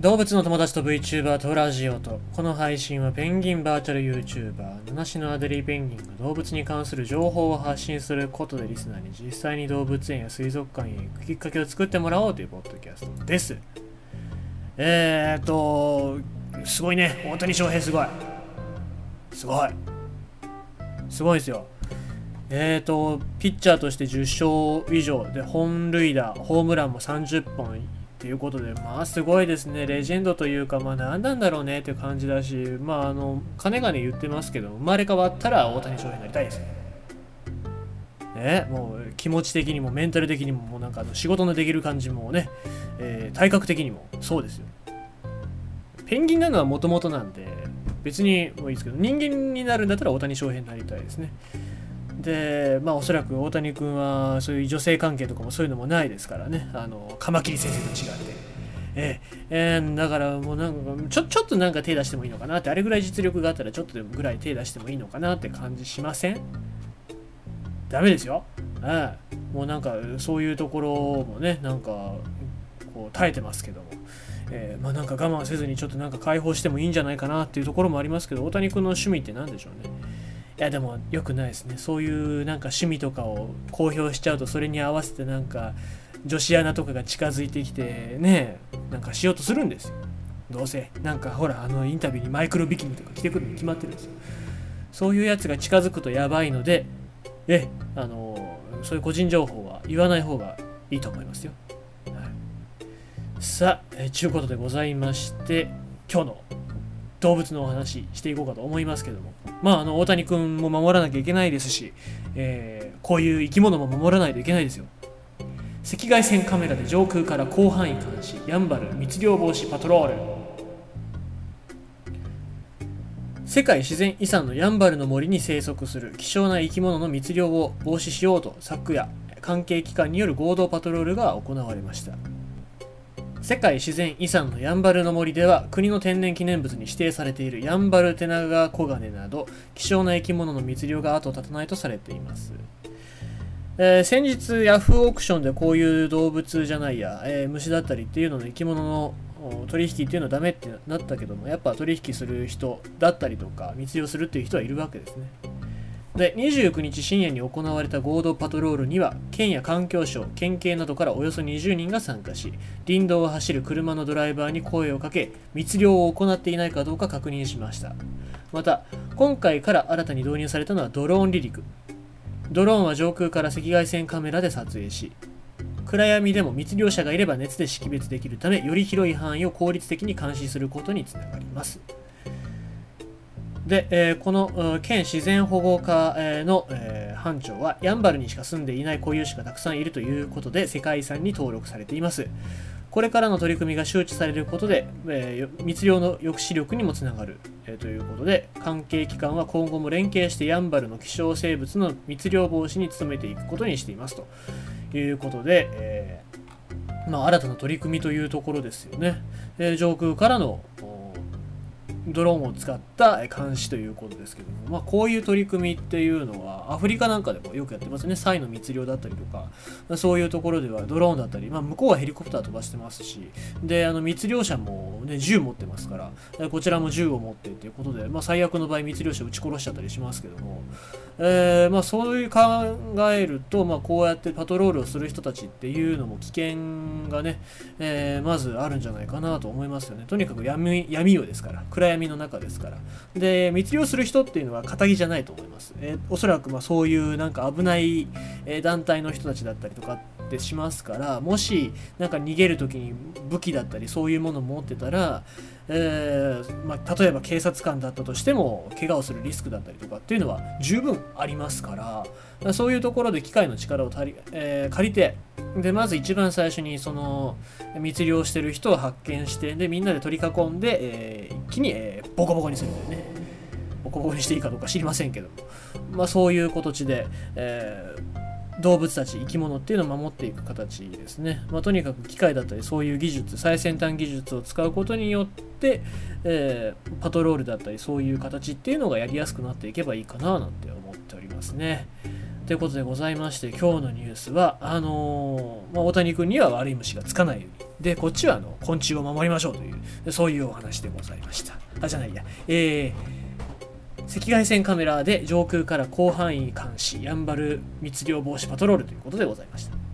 動物の友達と VTuber とラジオとこの配信はペンギンバーチャル YouTuber 七種のアデリーペンギンが動物に関する情報を発信することでリスナーに実際に動物園や水族館へ行くきっかけを作ってもらおうというポッドキャストです。えーっとすごいね。大谷翔平すごい。すごい。すごいですよ。えーとピッチャーとして10勝以上で本塁打ホームランも30本。っていうことで、まあすごいですね、レジェンドというか、まあ何なんだろうねっていう感じだし、まああの、金がね言ってますけど、生まれ変わったら大谷翔平になりたいですよ。ね、もう気持ち的にもメンタル的にも、もうなんかあの仕事のできる感じもね、えー、体格的にもそうですよ。ペンギンなのはもともとなんで、別にもういいですけど、人間になるんだったら大谷翔平になりたいですね。で、まあおそらく大谷君はそういう女性関係とかもそういうのもないですからね、あの、カマキリ先生と違って。ええー、だからもうなんかちょ、ちょっとなんか手出してもいいのかなって、あれぐらい実力があったらちょっとでもぐらい手出してもいいのかなって感じしません？ダメですよ。ええもうなんかそういうところもね、なんかこう耐えてますけども。えー、まあなんか我慢せずにちょっとなんか解放してもいいんじゃないかなっていうところもありますけど、大谷君の趣味って何でしょうね？いやでも良くないですね。そういうなんか趣味とかを公表しちゃうとそれに合わせてなんか女子アナとかが近づいてきてねなんかしようとするんですよ。どうせ。なんかほらあのインタビューにマイクロビキニとか着てくるに決まってるんですよ。そういうやつが近づくとやばいのでえあのそういう個人情報は言わない方がいいと思いますよ、はい、さあえちゅうことでございまして今日の動物のお話していこうかと思いますけども。まああの大谷君も守らなきゃいけないですし、えー、こういう生き物も守らないといけないですよ。赤外線カメラで上空から広範囲監視やんばる密漁防止パトロール。世界自然遺産のやんばるの森に生息する希少な生き物の密漁を防止しようと昨夜関係機関による合同パトロールが行われました。世界自然遺産のやんばるの森では国の天然記念物に指定されているやんばるテナガコガネなど希少な生き物の密漁が後を絶たないとされています、えー、先日ヤフーオークションでこういう動物じゃないや、えー、虫だったりっていうのの生き物の取引っていうのはダメってなったけどもやっぱ取引する人だったりとか密漁するっていう人はいるわけですね。で29日深夜に行われた合同パトロールには県や環境省県警などからおよそ20人が参加し林道を走る車のドライバーに声をかけ密漁を行っていないかどうか確認しました。また今回から新たに導入されたのはドローン離陸。ドローンは上空から赤外線カメラで撮影し暗闇でも密漁者がいれば熱で識別できるためより広い範囲を効率的に監視することにつながります。で、えー、この県自然保護課の、えー、班長はヤンバルにしか住んでいない固有種がたくさんいるということで世界遺産に登録されています。これからの取り組みが周知されることで、えー、密漁の抑止力にもつながる、えー、ということで関係機関は今後も連携してヤンバルの希少生物の密漁防止に努めていくことにしていますと。いうことで、えー、まあ、新たな取り組みというところですよね、え上空からのドローンを使った監視ということですけども、まあ、こういう取り組みっていうのはアフリカなんかでもよくやってますね。サイの密漁だったりとかそういうところではドローンだったり、まあ、向こうはヘリコプター飛ばしてますしであの密漁者も、ね、銃持ってますからこちらも銃を持ってということで、まあ、最悪の場合密漁者を撃ち殺しちゃったりしますけども、えー、まあ、そういう考えると、まあ、こうやってパトロールをする人たちっていうのも危険がね、えー、まずあるんじゃないかなと思いますよね。とにかく闇闇夜ですから暗闇の中ですから。で密漁する人っていうのは仇じゃないと思います、え、おそらくまあそういうなんか危ない、え団体の人たちだったりとかってしますからもしなんか逃げる時に武器だったりそういうものを持ってたら、えー、まあ、例えば警察官だったとしても怪我をするリスクだったりとかっていうのは十分ありますからそういうところで機械の力をり、えー、借りてでまず一番最初にその密漁してる人を発見してでみんなで取り囲んで、えー、一気に、え、ボコボコにするんだよね。ボコボコにしていいかどうか知りませんけど。もまあそういう形で、えー、動物たち生き物っていうのを守っていく形ですね、まあ、とにかく機械だったりそういう技術最先端技術を使うことによって、えー、パトロールだったりそういう形っていうのがやりやすくなっていけばいいかななんて思っておりますね。ということでございまして、今日のニュースは、あのーまあ、大谷君には悪い虫がつかないように、で、こっちはあの昆虫を守りましょうという、そういうお話でございました。あ、じゃないや、えー、赤外線カメラで上空から広範囲監視、やんばる密漁防止パトロールということでございました。